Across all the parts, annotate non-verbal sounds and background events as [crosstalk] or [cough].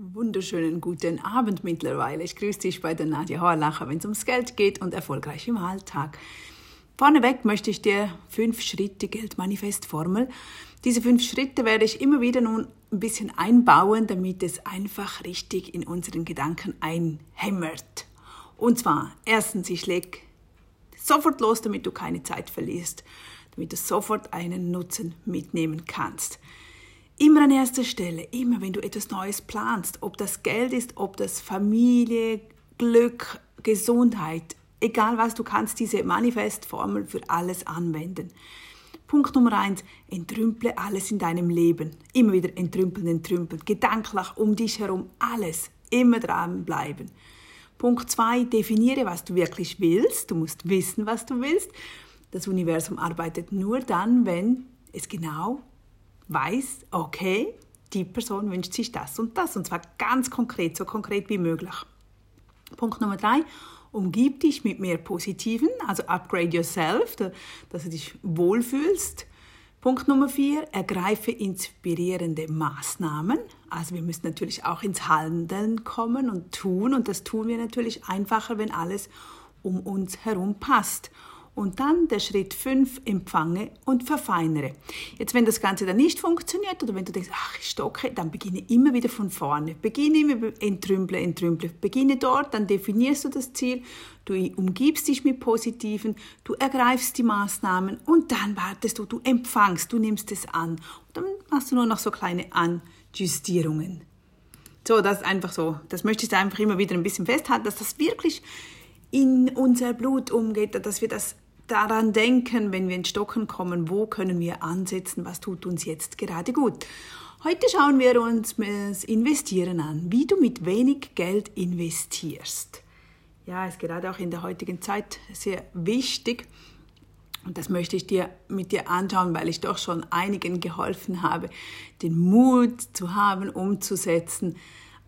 Wunderschönen guten Abend mittlerweile. Ich grüße dich bei der Nadja Horlacher, wenn es ums Geld geht und erfolgreich im Alltag. Vorneweg möchte ich dir fünf Schritte Geldmanifestformel. Diese fünf Schritte werde ich immer wieder nun ein bisschen einbauen, damit es einfach richtig in unseren Gedanken einhämmert. Und zwar, erstens, ich lege sofort los, damit du keine Zeit verlierst, damit du sofort einen Nutzen mitnehmen kannst. Immer an erster Stelle, immer wenn du etwas Neues planst, ob das Geld ist, ob das Familie, Glück, Gesundheit, egal was, du kannst diese Manifestformel für alles anwenden. Punkt Nummer eins, entrümple alles in deinem Leben. Immer wieder entrümpeln, entrümpeln. Gedanklich um dich herum, alles. Immer dranbleiben. Punkt zwei, definiere, was du wirklich willst. Du musst wissen, was du willst. Das Universum arbeitet nur dann, wenn es genau weiß, okay, die Person wünscht sich das und das. Und zwar ganz konkret, so konkret wie möglich. Punkt Nummer drei, umgib dich mit mehr Positiven, also upgrade yourself, dass du dich wohlfühlst. Punkt Nummer vier, ergreife inspirierende Maßnahmen. Also wir müssen natürlich auch ins Handeln kommen und tun und das tun wir natürlich einfacher, wenn alles um uns herum passt. Und dann der Schritt 5, empfange und verfeinere. Jetzt, wenn das Ganze dann nicht funktioniert oder wenn du denkst, ach, ich stocke, dann beginne immer wieder von vorne. Beginne immer, entrümple, entrümple. Beginne dort, dann definierst du das Ziel, du umgibst dich mit Positiven, du ergreifst die Maßnahmen und dann wartest du, du empfangst, du nimmst es an. Und dann machst du nur noch so kleine Anjustierungen. So, das ist einfach so. Das möchte ich einfach immer wieder ein bisschen festhalten, dass das wirklich in unser Blut umgeht, dass wir das daran denken, wenn wir ins Stocken kommen, wo können wir ansetzen, was tut uns jetzt gerade gut. Heute schauen wir uns das Investieren an, wie du mit wenig Geld investierst. Ja, ist gerade auch in der heutigen Zeit sehr wichtig. Und das möchte ich dir mit dir anschauen, weil ich doch schon einigen geholfen habe, den Mut zu haben, umzusetzen,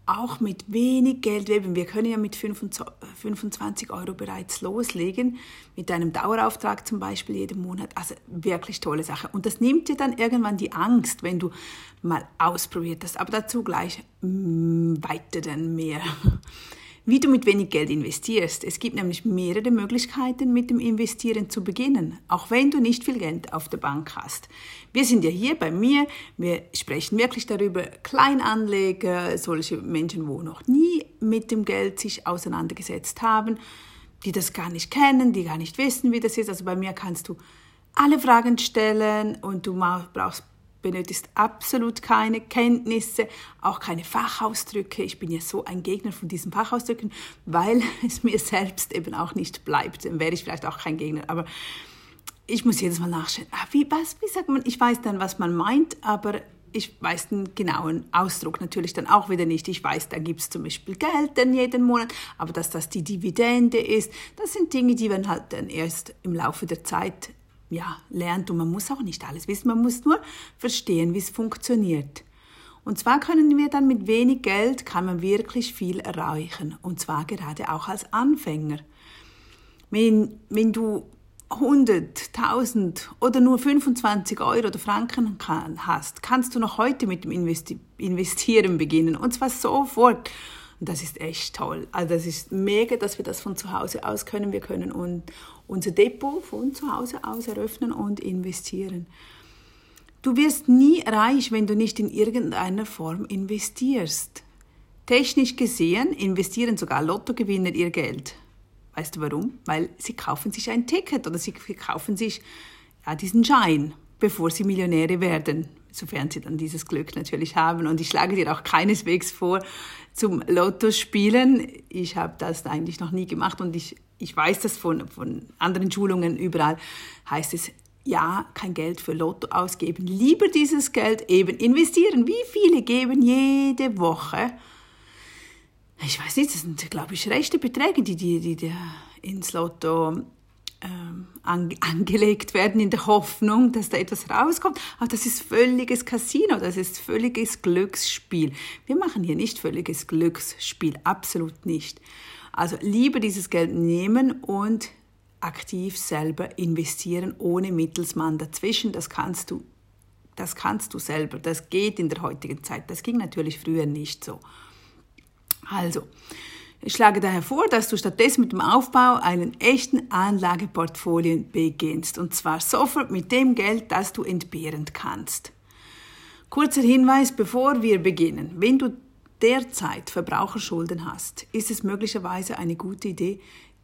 auch mit wenig Geld leben. Wir können ja mit 25 Euro bereits loslegen, mit einem Dauerauftrag zum Beispiel jeden Monat. Also wirklich tolle Sache. Und das nimmt dir dann irgendwann die Angst, wenn du mal ausprobiert hast. Aber dazu gleich mm, weiter dann mehr wie du mit wenig Geld investierst. Es gibt nämlich mehrere Möglichkeiten, mit dem Investieren zu beginnen, auch wenn du nicht viel Geld auf der Bank hast. Wir sind ja hier bei mir, wir sprechen wirklich darüber, Kleinanleger, solche Menschen, wo noch nie mit dem Geld sich auseinandergesetzt haben, die das gar nicht kennen, die gar nicht wissen, wie das ist. Also bei mir kannst du alle Fragen stellen und du brauchst benötigst absolut keine Kenntnisse, auch keine Fachausdrücke. Ich bin ja so ein Gegner von diesen Fachausdrücken, weil [laughs] es mir selbst eben auch nicht bleibt. Dann wäre ich vielleicht auch kein Gegner. Aber ich muss jedes Mal nachschauen. Ah, wie, was, wie sagt man? Ich weiß dann, was man meint, aber ich weiß den genauen Ausdruck natürlich dann auch wieder nicht. Ich weiß, da gibt es zum Beispiel Geld dann jeden Monat, aber dass das die Dividende ist, das sind Dinge, die man halt dann erst im Laufe der Zeit ja, lernt und man muss auch nicht alles wissen, man muss nur verstehen, wie es funktioniert. Und zwar können wir dann mit wenig Geld, kann man wirklich viel erreichen und zwar gerade auch als Anfänger. Wenn, wenn du 100, 1000 oder nur 25 Euro oder Franken hast, kannst du noch heute mit dem Investieren beginnen und zwar sofort. Und das ist echt toll. Also das ist mega, dass wir das von zu Hause aus können. Wir können und unser Depot von zu Hause aus eröffnen und investieren. Du wirst nie reich, wenn du nicht in irgendeiner Form investierst. Technisch gesehen investieren sogar Lottogewinner ihr Geld. Weißt du warum? Weil sie kaufen sich ein Ticket oder sie kaufen sich ja, diesen Schein, bevor sie Millionäre werden sofern sie dann dieses Glück natürlich haben. Und ich schlage dir auch keineswegs vor, zum Lotto spielen. Ich habe das eigentlich noch nie gemacht und ich, ich weiß das von, von anderen Schulungen überall, heißt es, ja, kein Geld für Lotto ausgeben, lieber dieses Geld eben investieren. Wie viele geben jede Woche? Ich weiß nicht, das sind, glaube ich, rechte Beträge, die, die, die, die ins Lotto ähm, [laughs] angelegt werden in der Hoffnung, dass da etwas rauskommt. Aber das ist völliges Casino, das ist völliges Glücksspiel. Wir machen hier nicht völliges Glücksspiel, absolut nicht. Also lieber dieses Geld nehmen und aktiv selber investieren, ohne Mittelsmann dazwischen. Das kannst du, das kannst du selber. Das geht in der heutigen Zeit. Das ging natürlich früher nicht so. Also, ich schlage daher vor, dass du stattdessen mit dem Aufbau einen echten Anlageportfolio beginnst. Und zwar sofort mit dem Geld, das du entbehren kannst. Kurzer Hinweis, bevor wir beginnen. Wenn du derzeit Verbraucherschulden hast, ist es möglicherweise eine gute Idee,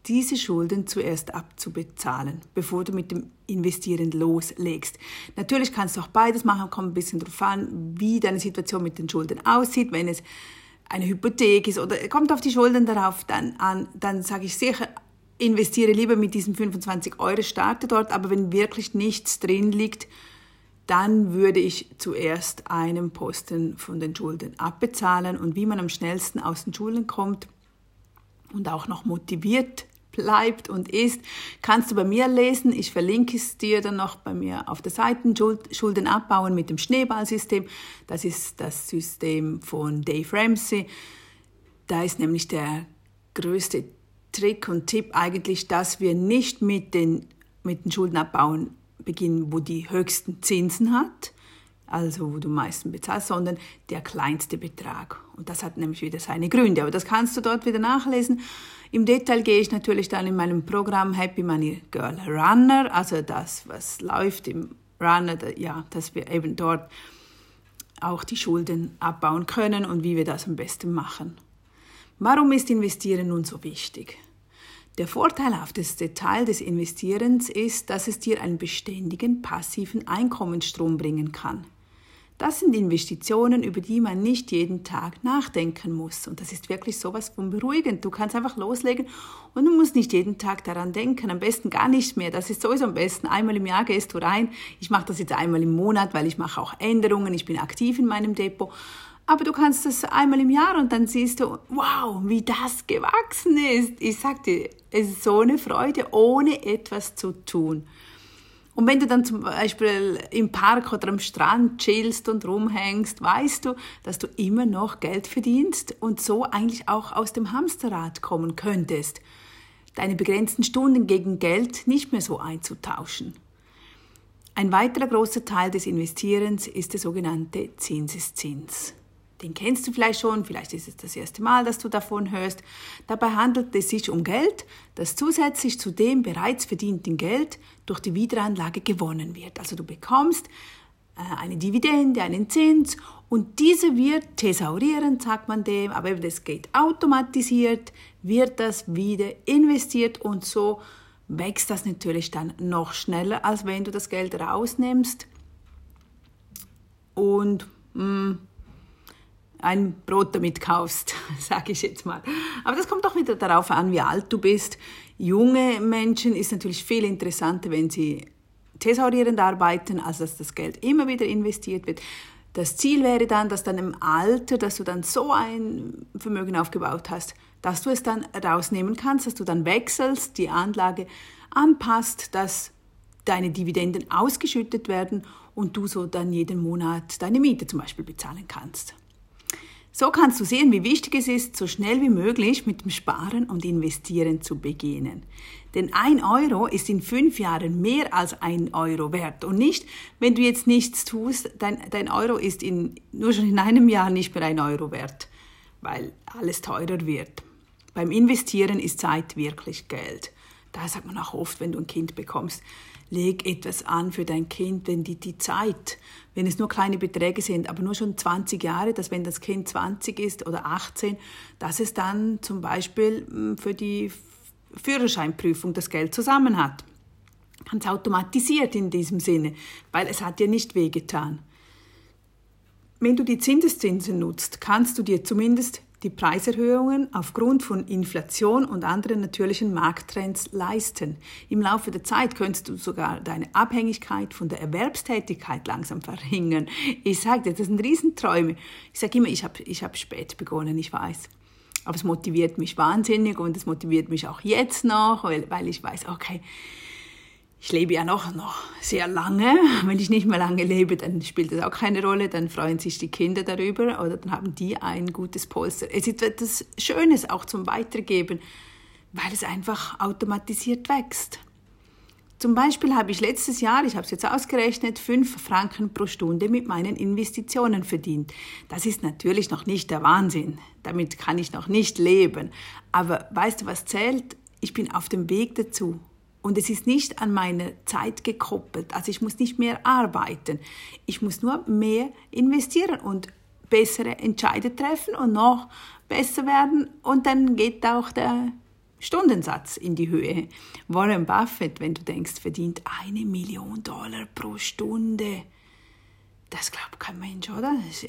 diese Schulden zuerst abzubezahlen, bevor du mit dem Investieren loslegst. Natürlich kannst du auch beides machen, kommt ein bisschen darauf an, wie deine Situation mit den Schulden aussieht. Wenn es eine Hypothek ist oder kommt auf die Schulden darauf dann an, dann sage ich sicher, investiere lieber mit diesen 25 Euro, starte dort, aber wenn wirklich nichts drin liegt, dann würde ich zuerst einen Posten von den Schulden abbezahlen. Und wie man am schnellsten aus den Schulden kommt und auch noch motiviert bleibt und ist, kannst du bei mir lesen. Ich verlinke es dir dann noch bei mir auf der Seite. Schulden abbauen mit dem Schneeballsystem. Das ist das System von Dave Ramsey. Da ist nämlich der größte Trick und Tipp eigentlich, dass wir nicht mit den, mit den Schulden abbauen beginnen, wo die höchsten Zinsen hat, also wo du am meisten bezahlst, sondern der kleinste Betrag. Und das hat nämlich wieder seine Gründe. Aber das kannst du dort wieder nachlesen. Im Detail gehe ich natürlich dann in meinem Programm Happy Money Girl Runner, also das, was läuft im Runner, ja, dass wir eben dort auch die Schulden abbauen können und wie wir das am besten machen. Warum ist Investieren nun so wichtig? Der vorteilhafteste Teil des Investierens ist, dass es dir einen beständigen passiven Einkommensstrom bringen kann. Das sind Investitionen, über die man nicht jeden Tag nachdenken muss. Und das ist wirklich sowas von beruhigend. Du kannst einfach loslegen und du musst nicht jeden Tag daran denken. Am besten gar nicht mehr. Das ist sowieso am besten. Einmal im Jahr gehst du rein. Ich mache das jetzt einmal im Monat, weil ich mache auch Änderungen. Ich bin aktiv in meinem Depot. Aber du kannst das einmal im Jahr und dann siehst du, wow, wie das gewachsen ist. Ich sag dir, es ist so eine Freude, ohne etwas zu tun. Und wenn du dann zum Beispiel im Park oder am Strand chillst und rumhängst, weißt du, dass du immer noch Geld verdienst und so eigentlich auch aus dem Hamsterrad kommen könntest. Deine begrenzten Stunden gegen Geld nicht mehr so einzutauschen. Ein weiterer großer Teil des Investierens ist der sogenannte Zinseszins. Den kennst du vielleicht schon, vielleicht ist es das erste Mal, dass du davon hörst. Dabei handelt es sich um Geld, das zusätzlich zu dem bereits verdienten Geld durch die Wiederanlage gewonnen wird. Also du bekommst äh, eine Dividende, einen Zins und diese wird thesaurierend, sagt man dem, aber das geht automatisiert, wird das wieder investiert und so wächst das natürlich dann noch schneller, als wenn du das Geld rausnimmst und mh, mm, ein Brot damit kaufst, [laughs] sage ich jetzt mal. Aber das kommt doch wieder darauf an, wie alt du bist. Junge Menschen ist natürlich viel interessanter, wenn sie thesaurierend arbeiten, als dass das Geld immer wieder investiert wird. Das Ziel wäre dann, dass dann im Alter, dass du dann so ein Vermögen aufgebaut hast, dass du es dann rausnehmen kannst, dass du dann wechselst, die Anlage anpasst, dass deine Dividenden ausgeschüttet werden und du so dann jeden Monat deine Miete zum Beispiel bezahlen kannst. So kannst du sehen, wie wichtig es ist, so schnell wie möglich mit dem Sparen und Investieren zu beginnen. Denn ein Euro ist in fünf Jahren mehr als ein Euro wert. Und nicht, wenn du jetzt nichts tust, dein, dein Euro ist in, nur schon in einem Jahr nicht mehr ein Euro wert, weil alles teurer wird. Beim Investieren ist Zeit wirklich Geld. Da sagt man auch oft, wenn du ein Kind bekommst, leg etwas an für dein Kind, denn die, die Zeit, wenn es nur kleine Beträge sind, aber nur schon 20 Jahre, dass wenn das Kind 20 ist oder 18, dass es dann zum Beispiel hm, für die Führerscheinprüfung das Geld zusammen hat. Ganz automatisiert in diesem Sinne, weil es hat dir nicht wehgetan. Wenn du die Zinseszinsen nutzt, kannst du dir zumindest die Preiserhöhungen aufgrund von Inflation und anderen natürlichen Markttrends leisten. Im Laufe der Zeit könntest du sogar deine Abhängigkeit von der Erwerbstätigkeit langsam verringern. Ich sage dir, das sind Riesenträume. Ich sage immer, ich habe ich hab spät begonnen, ich weiß. Aber es motiviert mich wahnsinnig und es motiviert mich auch jetzt noch, weil, weil ich weiß, okay, ich lebe ja noch, noch sehr lange. Wenn ich nicht mehr lange lebe, dann spielt das auch keine Rolle. Dann freuen sich die Kinder darüber oder dann haben die ein gutes Polster. Es ist etwas Schönes auch zum Weitergeben, weil es einfach automatisiert wächst. Zum Beispiel habe ich letztes Jahr, ich habe es jetzt ausgerechnet, 5 Franken pro Stunde mit meinen Investitionen verdient. Das ist natürlich noch nicht der Wahnsinn. Damit kann ich noch nicht leben. Aber weißt du, was zählt? Ich bin auf dem Weg dazu. Und es ist nicht an meine Zeit gekoppelt. Also ich muss nicht mehr arbeiten. Ich muss nur mehr investieren und bessere Entscheide treffen und noch besser werden. Und dann geht auch der Stundensatz in die Höhe. Warren Buffett, wenn du denkst, verdient eine Million Dollar pro Stunde. Das glaubt kein Mensch, oder? Das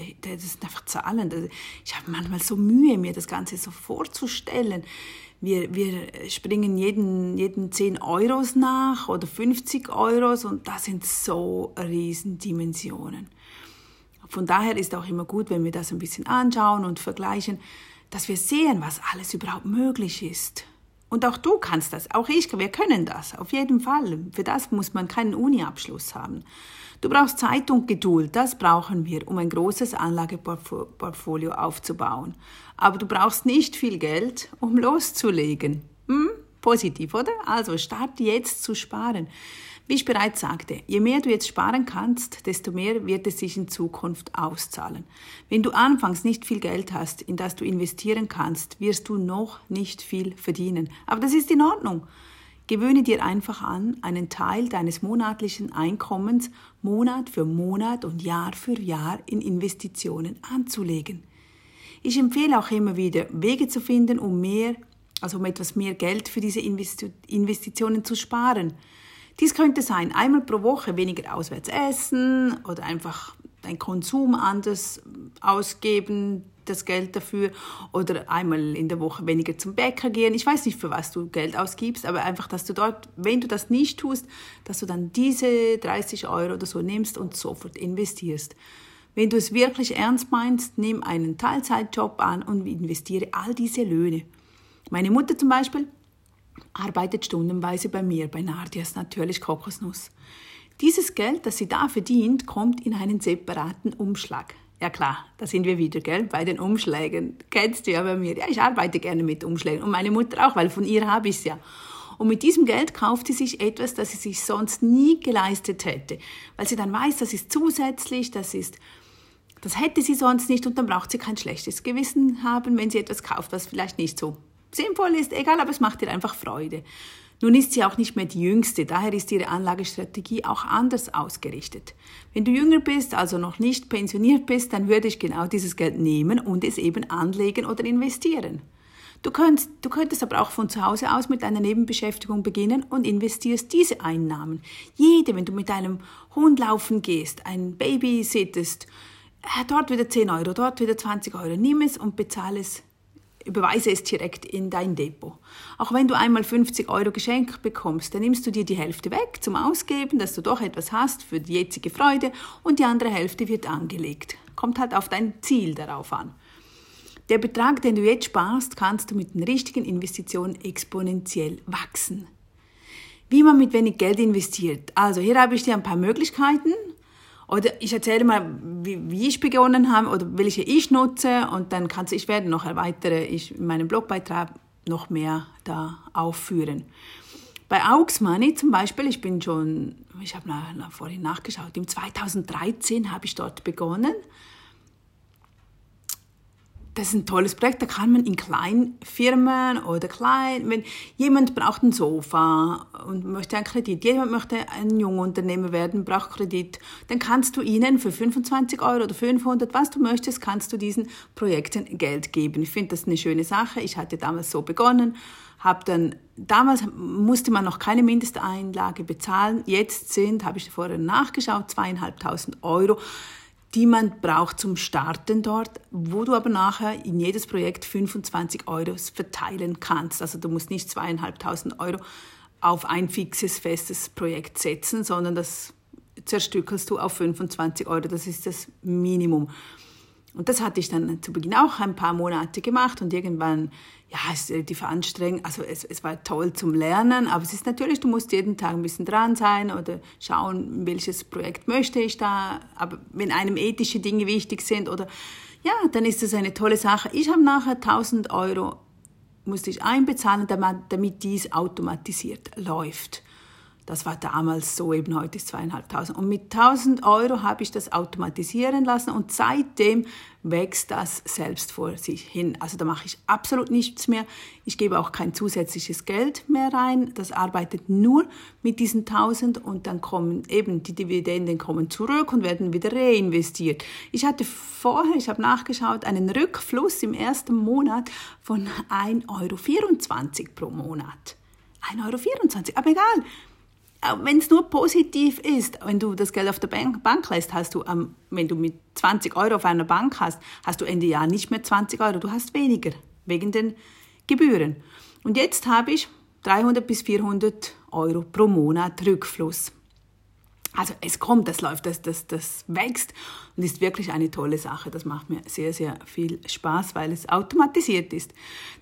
sind einfach Zahlen. Ich habe manchmal so Mühe, mir das Ganze so vorzustellen. Wir, wir springen jeden, jeden 10 Euros nach oder 50 Euros und das sind so Riesendimensionen. Von daher ist auch immer gut, wenn wir das ein bisschen anschauen und vergleichen, dass wir sehen, was alles überhaupt möglich ist. Und auch du kannst das, auch ich, wir können das, auf jeden Fall. Für das muss man keinen Uni-Abschluss haben. Du brauchst Zeit und Geduld, das brauchen wir, um ein großes Anlageportfolio aufzubauen. Aber du brauchst nicht viel Geld, um loszulegen. Hm? Positiv, oder? Also starte jetzt zu sparen. Wie ich bereits sagte, je mehr du jetzt sparen kannst, desto mehr wird es sich in Zukunft auszahlen. Wenn du anfangs nicht viel Geld hast, in das du investieren kannst, wirst du noch nicht viel verdienen. Aber das ist in Ordnung. Gewöhne dir einfach an, einen Teil deines monatlichen Einkommens Monat für Monat und Jahr für Jahr in Investitionen anzulegen. Ich empfehle auch immer wieder, Wege zu finden, um mehr, also um etwas mehr Geld für diese Investitionen zu sparen. Dies könnte sein, einmal pro Woche weniger auswärts essen oder einfach dein Konsum anders ausgeben, das Geld dafür oder einmal in der Woche weniger zum Bäcker gehen. Ich weiß nicht, für was du Geld ausgibst, aber einfach, dass du dort, wenn du das nicht tust, dass du dann diese 30 Euro oder so nimmst und sofort investierst. Wenn du es wirklich ernst meinst, nimm einen Teilzeitjob an und investiere all diese Löhne. Meine Mutter zum Beispiel, arbeitet stundenweise bei mir, bei Nardias natürlich Kokosnuss. Dieses Geld, das sie da verdient, kommt in einen separaten Umschlag. Ja klar, da sind wir wieder, gell, bei den Umschlägen. Kennst du ja bei mir. Ja, ich arbeite gerne mit Umschlägen und meine Mutter auch, weil von ihr habe ich es ja. Und mit diesem Geld kauft sie sich etwas, das sie sich sonst nie geleistet hätte, weil sie dann weiß, das ist zusätzlich, das ist das hätte sie sonst nicht und dann braucht sie kein schlechtes Gewissen haben, wenn sie etwas kauft, was vielleicht nicht so sinnvoll ist, egal, aber es macht ihr einfach Freude. Nun ist sie auch nicht mehr die jüngste, daher ist ihre Anlagestrategie auch anders ausgerichtet. Wenn du jünger bist, also noch nicht pensioniert bist, dann würde ich genau dieses Geld nehmen und es eben anlegen oder investieren. Du könntest, du könntest aber auch von zu Hause aus mit einer Nebenbeschäftigung beginnen und investierst diese Einnahmen. Jede, wenn du mit deinem Hund laufen gehst, ein Baby sittest, äh, dort wieder 10 Euro, dort wieder 20 Euro, nimm es und bezahle es überweise es direkt in dein Depot. Auch wenn du einmal 50 Euro geschenkt bekommst, dann nimmst du dir die Hälfte weg zum Ausgeben, dass du doch etwas hast für die jetzige Freude und die andere Hälfte wird angelegt. Kommt halt auf dein Ziel darauf an. Der Betrag, den du jetzt sparst, kannst du mit den richtigen Investitionen exponentiell wachsen. Wie man mit wenig Geld investiert. Also hier habe ich dir ein paar Möglichkeiten oder ich erzähle mal, wie, wie ich begonnen habe oder welche ich nutze und dann kannst ich werde noch weitere, ich in meinem Blogbeitrag noch mehr da aufführen. Bei Aux Money zum Beispiel, ich bin schon, ich habe vorhin nachgeschaut, im 2013 habe ich dort begonnen das ist ein tolles Projekt, da kann man in kleinen Firmen oder klein, wenn jemand braucht ein Sofa und möchte einen Kredit, jemand möchte ein Jungunternehmer werden, braucht Kredit, dann kannst du ihnen für 25 Euro oder 500, was du möchtest, kannst du diesen Projekten Geld geben. Ich finde das eine schöne Sache. Ich hatte damals so begonnen, habe dann damals musste man noch keine Mindesteinlage bezahlen. Jetzt sind, habe ich vorher nachgeschaut, zweieinhalbtausend Euro die man braucht zum Starten dort, wo du aber nachher in jedes Projekt 25 Euro verteilen kannst. Also du musst nicht zweieinhalbtausend Euro auf ein fixes, festes Projekt setzen, sondern das zerstückelst du auf 25 Euro. Das ist das Minimum. Und das hatte ich dann zu Beginn auch ein paar Monate gemacht und irgendwann, ja, es ist relativ anstrengend. Also es, es war toll zum Lernen, aber es ist natürlich, du musst jeden Tag ein bisschen dran sein oder schauen, welches Projekt möchte ich da. Aber wenn einem ethische Dinge wichtig sind oder, ja, dann ist das eine tolle Sache. Ich habe nachher 1000 Euro musste ich einbezahlen, damit dies automatisiert läuft. Das war damals so, eben heute ist zweieinhalbtausend. Und mit 1000 Euro habe ich das automatisieren lassen und seitdem wächst das selbst vor sich hin. Also da mache ich absolut nichts mehr. Ich gebe auch kein zusätzliches Geld mehr rein. Das arbeitet nur mit diesen 1000 und dann kommen eben die Dividenden kommen zurück und werden wieder reinvestiert. Ich hatte vorher, ich habe nachgeschaut, einen Rückfluss im ersten Monat von 1,24 Euro pro Monat. 1,24 Euro, aber egal wenn es nur positiv ist, wenn du das Geld auf der Bank, Bank lässt, hast du, ähm, wenn du mit 20 Euro auf einer Bank hast, hast du Ende Jahr nicht mehr 20 Euro, du hast weniger wegen den Gebühren. Und jetzt habe ich 300 bis 400 Euro pro Monat Rückfluss. Also es kommt, das läuft, das, das, das wächst und ist wirklich eine tolle Sache. Das macht mir sehr, sehr viel Spaß, weil es automatisiert ist.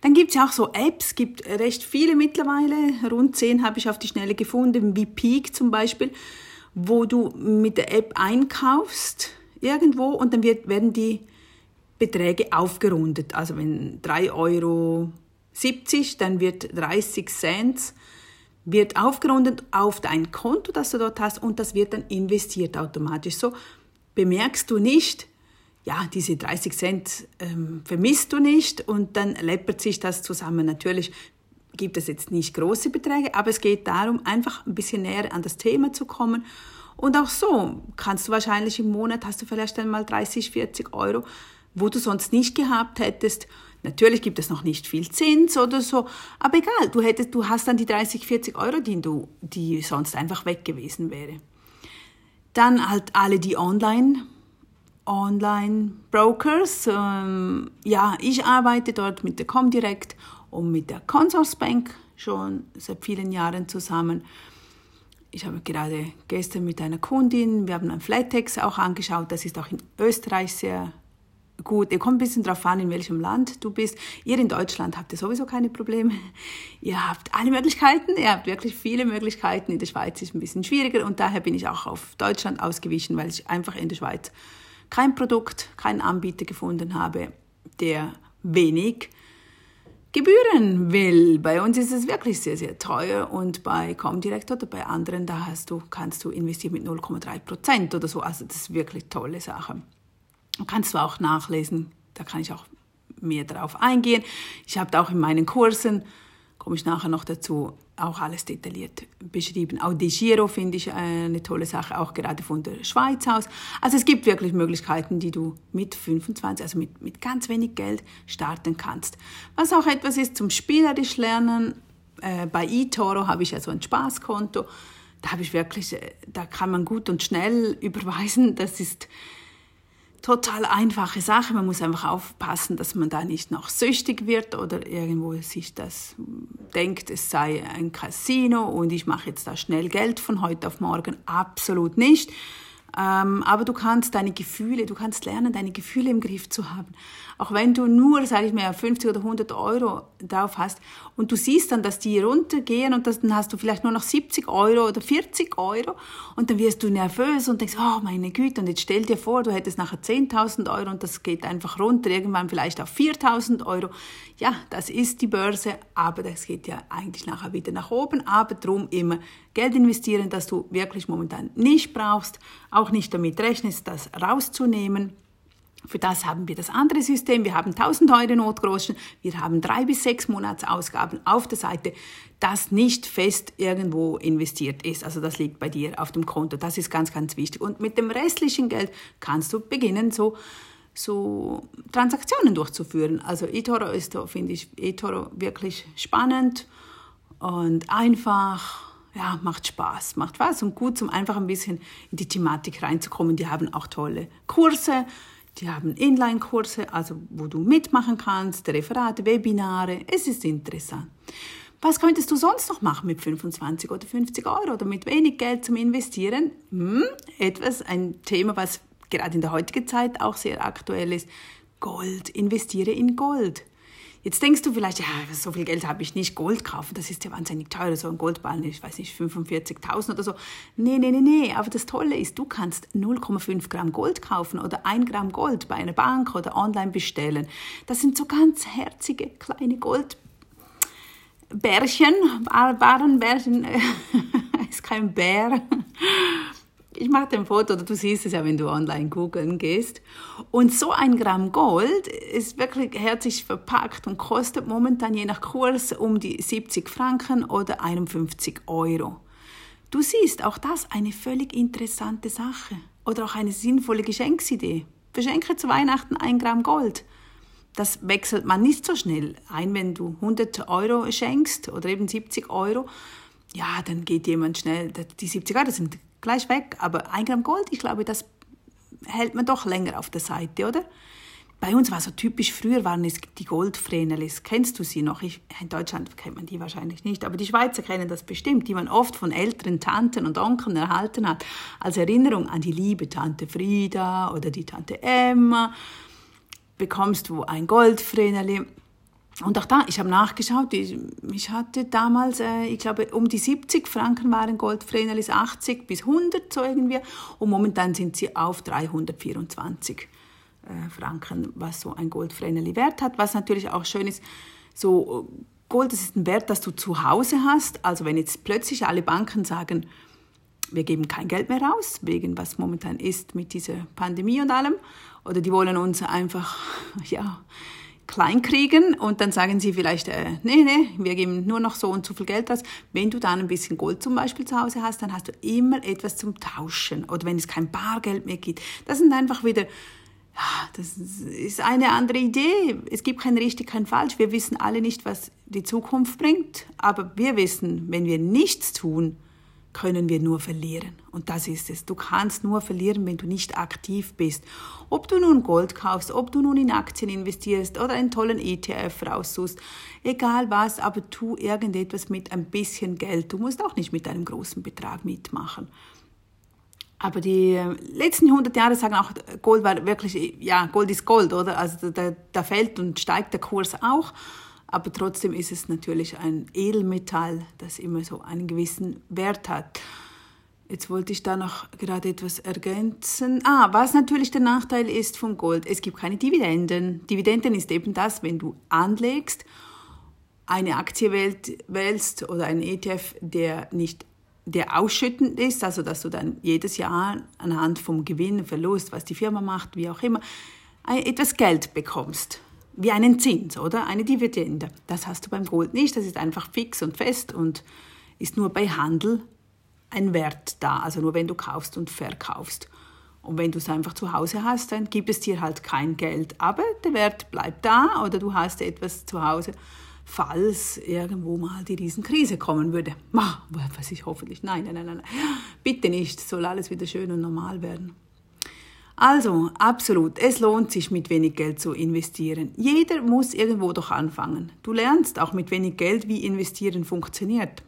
Dann gibt es auch so Apps, gibt recht viele mittlerweile, rund zehn habe ich auf die Schnelle gefunden, wie Peak zum Beispiel, wo du mit der App einkaufst irgendwo und dann wird, werden die Beträge aufgerundet. Also wenn 3,70 Euro, dann wird 30 Cent wird aufgerundet auf dein Konto, das du dort hast, und das wird dann investiert automatisch. So bemerkst du nicht, ja, diese 30 Cent ähm, vermisst du nicht und dann läppert sich das zusammen. Natürlich gibt es jetzt nicht große Beträge, aber es geht darum, einfach ein bisschen näher an das Thema zu kommen. Und auch so kannst du wahrscheinlich im Monat, hast du vielleicht einmal 30, 40 Euro, wo du sonst nicht gehabt hättest. Natürlich gibt es noch nicht viel Zins oder so, aber egal, du, hättest, du hast dann die 30, 40 Euro, die, du, die sonst einfach weg gewesen wäre. Dann halt alle die Online, Online-Brokers. Ähm, ja, ich arbeite dort mit der Comdirect und mit der Consorsbank schon seit vielen Jahren zusammen. Ich habe gerade gestern mit einer Kundin, wir haben ein Flatex auch angeschaut, das ist auch in Österreich sehr gut, ihr kommt ein bisschen darauf an, in welchem Land du bist. Ihr in Deutschland habt ihr sowieso keine Probleme. [laughs] Ihr habt alle Möglichkeiten, ihr habt wirklich viele Möglichkeiten. In der Schweiz ist es ein bisschen schwieriger und daher bin ich auch auf Deutschland ausgewichen, weil ich einfach in der Schweiz kein Produkt, keinen Anbieter gefunden habe, der wenig Gebühren will. Bei uns ist es wirklich sehr, sehr teuer und bei Comdirect oder bei anderen, da hast du, kannst du investieren mit 0,3 Prozent oder so. Also das ist wirklich tolle Sache. Kannst du auch nachlesen, da kann ich auch mehr darauf eingehen. Ich habe auch in meinen Kursen, komme ich nachher noch dazu, auch alles detailliert beschrieben. Auch De Giro finde ich eine tolle Sache, auch gerade von der Schweiz aus. Also es gibt wirklich Möglichkeiten, die du mit 25, also mit, mit ganz wenig Geld starten kannst. Was auch etwas ist zum spielerisch lernen. Äh, bei eToro habe ich ja so ein Spaßkonto. Da habe ich wirklich, äh, da kann man gut und schnell [laughs] überweisen. Das ist total einfache Sache. Man muss einfach aufpassen, dass man da nicht noch süchtig wird oder irgendwo sich das denkt, es sei ein Casino und ich mache jetzt da schnell Geld von heute auf morgen. Absolut nicht. Ähm, aber du kannst deine Gefühle, du kannst lernen, deine Gefühle im Griff zu haben. Auch wenn du nur, sage ich mal, 50 oder 100 Euro drauf hast und du siehst dann, dass die runtergehen und das, dann hast du vielleicht nur noch 70 Euro oder 40 Euro und dann wirst du nervös und denkst, oh meine Güte, und jetzt stell dir vor, du hättest nachher 10.000 Euro und das geht einfach runter, irgendwann vielleicht auf 4.000 Euro. Ja, das ist die Börse, aber das geht ja eigentlich nachher wieder nach oben, aber drum immer Geld investieren, das du wirklich momentan nicht brauchst, auch nicht damit rechnest, das rauszunehmen für das haben wir das andere System. Wir haben 1000 Euro Notgroschen. Wir haben drei bis sechs Monatsausgaben auf der Seite, das nicht fest irgendwo investiert ist. Also das liegt bei dir auf dem Konto. Das ist ganz, ganz wichtig. Und mit dem restlichen Geld kannst du beginnen, so, so Transaktionen durchzuführen. Also eToro ist, finde ich, eToro wirklich spannend und einfach ja, macht Spaß, macht Spaß und gut, um einfach ein bisschen in die Thematik reinzukommen. Die haben auch tolle Kurse, die haben Inline-Kurse, also wo du mitmachen kannst, Referate, Webinare. Es ist interessant. Was könntest du sonst noch machen mit 25 oder 50 Euro oder mit wenig Geld zum Investieren? Hm, etwas, ein Thema, was gerade in der heutigen Zeit auch sehr aktuell ist. Gold, investiere in Gold. Jetzt denkst du vielleicht, ja, so viel Geld habe ich nicht, Gold kaufen, das ist ja wahnsinnig teuer, so ein Goldball, ich weiß nicht, 45.000 oder so. Nee, nee, nee, nee, aber das Tolle ist, du kannst 0,5 Gramm Gold kaufen oder 1 Gramm Gold bei einer Bank oder online bestellen. Das sind so ganz herzige kleine Goldbärchen, Barrenbärchen, [laughs] ist kein Bär. Ich mache dir ein Foto, oder du siehst es ja, wenn du online googeln gehst. Und so ein Gramm Gold ist wirklich herzlich verpackt und kostet momentan je nach Kurs um die 70 Franken oder 51 Euro. Du siehst, auch das eine völlig interessante Sache. Oder auch eine sinnvolle Geschenksidee. Verschenke zu Weihnachten ein Gramm Gold. Das wechselt man nicht so schnell ein, wenn du 100 Euro schenkst oder eben 70 Euro. Ja, dann geht jemand schnell, die 70 Euro sind gleich weg, aber ein Gramm Gold, ich glaube, das hält man doch länger auf der Seite, oder? Bei uns war so typisch, früher waren es die Goldvrenelis. Kennst du sie noch? Ich, in Deutschland kennt man die wahrscheinlich nicht, aber die Schweizer kennen das bestimmt, die man oft von älteren Tanten und Onkeln erhalten hat, als Erinnerung an die liebe Tante Frieda oder die Tante Emma. Bekommst du ein Goldvreneli und auch da, ich habe nachgeschaut, ich, ich hatte damals, äh, ich glaube, um die 70 Franken waren Goldvrenelis, 80 bis 100 so irgendwie. Und momentan sind sie auf 324 äh, Franken, was so ein Goldvreneli wert hat. Was natürlich auch schön ist, so Gold, das ist ein Wert, das du zu Hause hast. Also wenn jetzt plötzlich alle Banken sagen, wir geben kein Geld mehr raus, wegen was momentan ist mit dieser Pandemie und allem, oder die wollen uns einfach, [laughs] ja, klein kriegen und dann sagen sie vielleicht, äh, nee, nee, wir geben nur noch so und so viel Geld aus. Wenn du dann ein bisschen Gold zum Beispiel zu Hause hast, dann hast du immer etwas zum Tauschen. Oder wenn es kein Bargeld mehr gibt. Das sind einfach wieder, ja, das ist eine andere Idee. Es gibt kein richtig, kein falsch. Wir wissen alle nicht, was die Zukunft bringt. Aber wir wissen, wenn wir nichts tun, können wir nur verlieren. Und das ist es. Du kannst nur verlieren, wenn du nicht aktiv bist. Ob du nun Gold kaufst, ob du nun in Aktien investierst oder einen tollen ETF raussuchst, egal was, aber tu irgendetwas mit ein bisschen Geld. Du musst auch nicht mit einem großen Betrag mitmachen. Aber die letzten 100 Jahre sagen auch, Gold war wirklich, ja, Gold ist Gold, oder? Also da, da fällt und steigt der Kurs auch aber trotzdem ist es natürlich ein Edelmetall, das immer so einen gewissen Wert hat. Jetzt wollte ich da noch gerade etwas ergänzen. Ah, was natürlich der Nachteil ist vom Gold, es gibt keine Dividenden. Dividenden ist eben das, wenn du anlegst, eine Aktie wählst oder einen ETF, der nicht der ausschüttend ist, also dass du dann jedes Jahr anhand vom Gewinn, Verlust, was die Firma macht, wie auch immer, etwas Geld bekommst wie einen Zins oder eine Dividende. Das hast du beim Gold nicht. Das ist einfach fix und fest und ist nur bei Handel ein Wert da. Also nur wenn du kaufst und verkaufst. Und wenn du es einfach zu Hause hast, dann gibt es dir halt kein Geld. Aber der Wert bleibt da oder du hast etwas zu Hause, falls irgendwo mal die Riesenkrise kommen würde. Was ich hoffentlich. Nein, nein, nein, nein. Bitte nicht. Soll alles wieder schön und normal werden. Also, absolut, es lohnt sich, mit wenig Geld zu investieren. Jeder muss irgendwo doch anfangen. Du lernst auch mit wenig Geld, wie investieren funktioniert.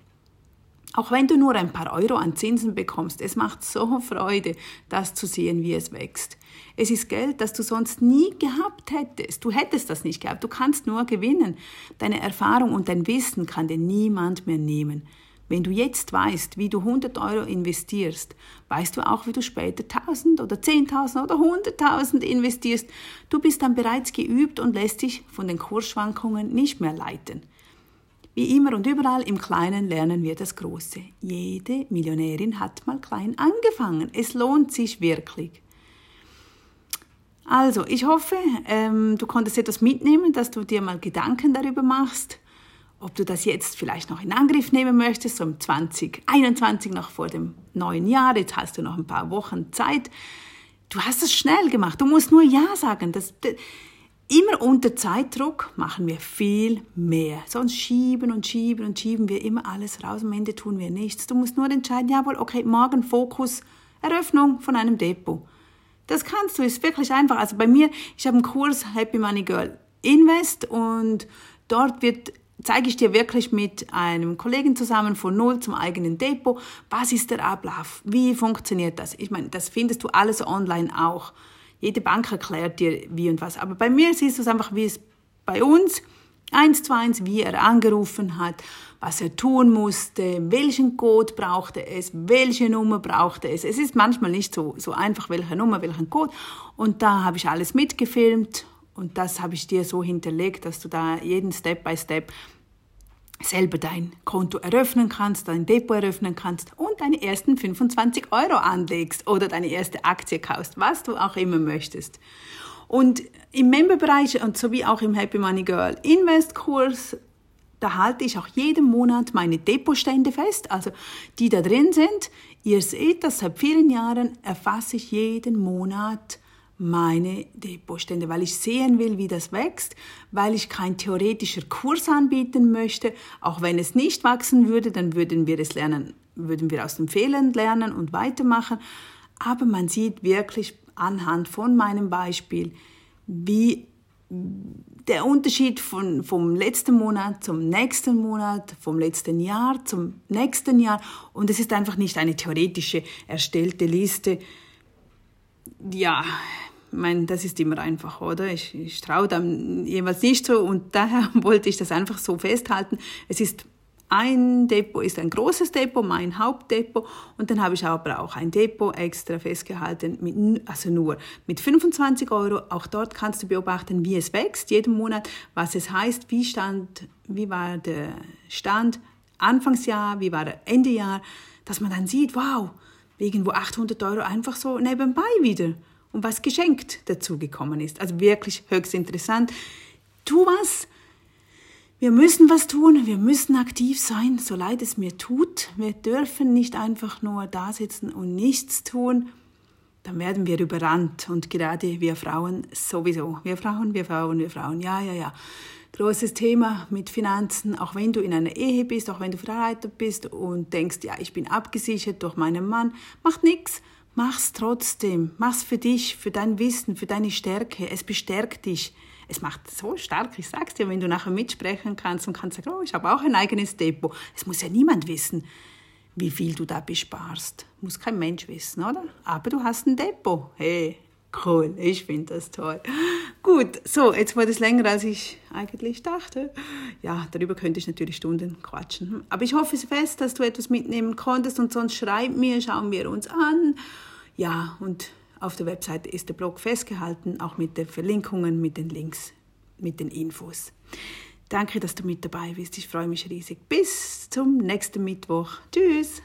Auch wenn du nur ein paar Euro an Zinsen bekommst, es macht so Freude, das zu sehen, wie es wächst. Es ist Geld, das du sonst nie gehabt hättest. Du hättest das nicht gehabt. Du kannst nur gewinnen. Deine Erfahrung und dein Wissen kann dir niemand mehr nehmen. Wenn du jetzt weißt, wie du 100 Euro investierst, weißt du auch, wie du später 1000 oder 10.000 oder 100.000 investierst. Du bist dann bereits geübt und lässt dich von den Kursschwankungen nicht mehr leiten. Wie immer und überall im Kleinen lernen wir das Große. Jede Millionärin hat mal klein angefangen. Es lohnt sich wirklich. Also, ich hoffe, ähm, du konntest etwas mitnehmen, dass du dir mal Gedanken darüber machst ob du das jetzt vielleicht noch in Angriff nehmen möchtest, so im 2021 noch vor dem neuen Jahr, jetzt hast du noch ein paar Wochen Zeit. Du hast es schnell gemacht, du musst nur Ja sagen. Das, das, immer unter Zeitdruck machen wir viel mehr. Sonst schieben und schieben und schieben wir immer alles raus, am Ende tun wir nichts. Du musst nur entscheiden, jawohl, okay, morgen Fokus, Eröffnung von einem Depot. Das kannst du, ist wirklich einfach. Also bei mir, ich habe einen Kurs Happy Money Girl Invest und dort wird zeige ich dir wirklich mit einem Kollegen zusammen von Null zum eigenen Depot, was ist der Ablauf, wie funktioniert das. Ich meine, das findest du alles online auch. Jede Bank erklärt dir wie und was. Aber bei mir siehst du es einfach, wie es bei uns eins zu eins, wie er angerufen hat, was er tun musste, welchen Code brauchte es, welche Nummer brauchte es. Es ist manchmal nicht so, so einfach, welche Nummer, welchen Code. Und da habe ich alles mitgefilmt und das habe ich dir so hinterlegt, dass du da jeden Step by Step selber dein Konto eröffnen kannst, dein Depot eröffnen kannst und deine ersten 25 Euro anlegst oder deine erste Aktie kaufst, was du auch immer möchtest. Und im Memberbereich und sowie auch im Happy Money Girl Invest Kurs, da halte ich auch jeden Monat meine Depotstände fest, also die da drin sind. Ihr seht das, seit vielen Jahren erfasse ich jeden Monat meine Depotstände, weil ich sehen will, wie das wächst, weil ich kein theoretischer Kurs anbieten möchte. Auch wenn es nicht wachsen würde, dann würden wir es lernen, würden wir aus den Fehlern lernen und weitermachen. Aber man sieht wirklich anhand von meinem Beispiel, wie der Unterschied von, vom letzten Monat zum nächsten Monat, vom letzten Jahr zum nächsten Jahr. Und es ist einfach nicht eine theoretische erstellte Liste. Ja, ich meine, das ist immer einfach, oder? Ich, ich traue dann jeweils nicht so und daher [laughs] wollte ich das einfach so festhalten. Es ist ein Depot ist ein großes Depot, mein Hauptdepot und dann habe ich aber auch ein Depot extra festgehalten, mit, also nur mit 25 Euro. Auch dort kannst du beobachten, wie es wächst jeden Monat, was es heißt, wie, stand, wie war der Stand Anfangsjahr, wie war er Endejahr, dass man dann sieht, wow, irgendwo 800 Euro einfach so nebenbei wieder und was geschenkt dazugekommen ist. Also wirklich höchst interessant. Tu was. Wir müssen was tun, wir müssen aktiv sein, so leid es mir tut. Wir dürfen nicht einfach nur da sitzen und nichts tun. Dann werden wir überrannt und gerade wir Frauen sowieso. Wir Frauen, wir Frauen, wir Frauen. Ja, ja, ja. Großes Thema mit Finanzen, auch wenn du in einer Ehe bist, auch wenn du verheiratet bist und denkst, ja, ich bin abgesichert durch meinen Mann, macht nichts Mach's trotzdem. Mach's für dich, für dein Wissen, für deine Stärke. Es bestärkt dich. Es macht so stark, ich sag's dir, wenn du nachher mitsprechen kannst und kannst sagen, oh, ich habe auch ein eigenes Depot. Es muss ja niemand wissen, wie viel du da besparst. Muss kein Mensch wissen, oder? Aber du hast ein Depot. Hey, cool. Ich finde das toll. Gut, so, jetzt wurde es länger, als ich eigentlich dachte. Ja, darüber könnte ich natürlich Stunden quatschen. Aber ich hoffe fest, dass du etwas mitnehmen konntest und sonst schreib mir, schauen wir uns an. Ja, und auf der Webseite ist der Blog festgehalten, auch mit den Verlinkungen, mit den Links, mit den Infos. Danke, dass du mit dabei bist. Ich freue mich riesig. Bis zum nächsten Mittwoch. Tschüss.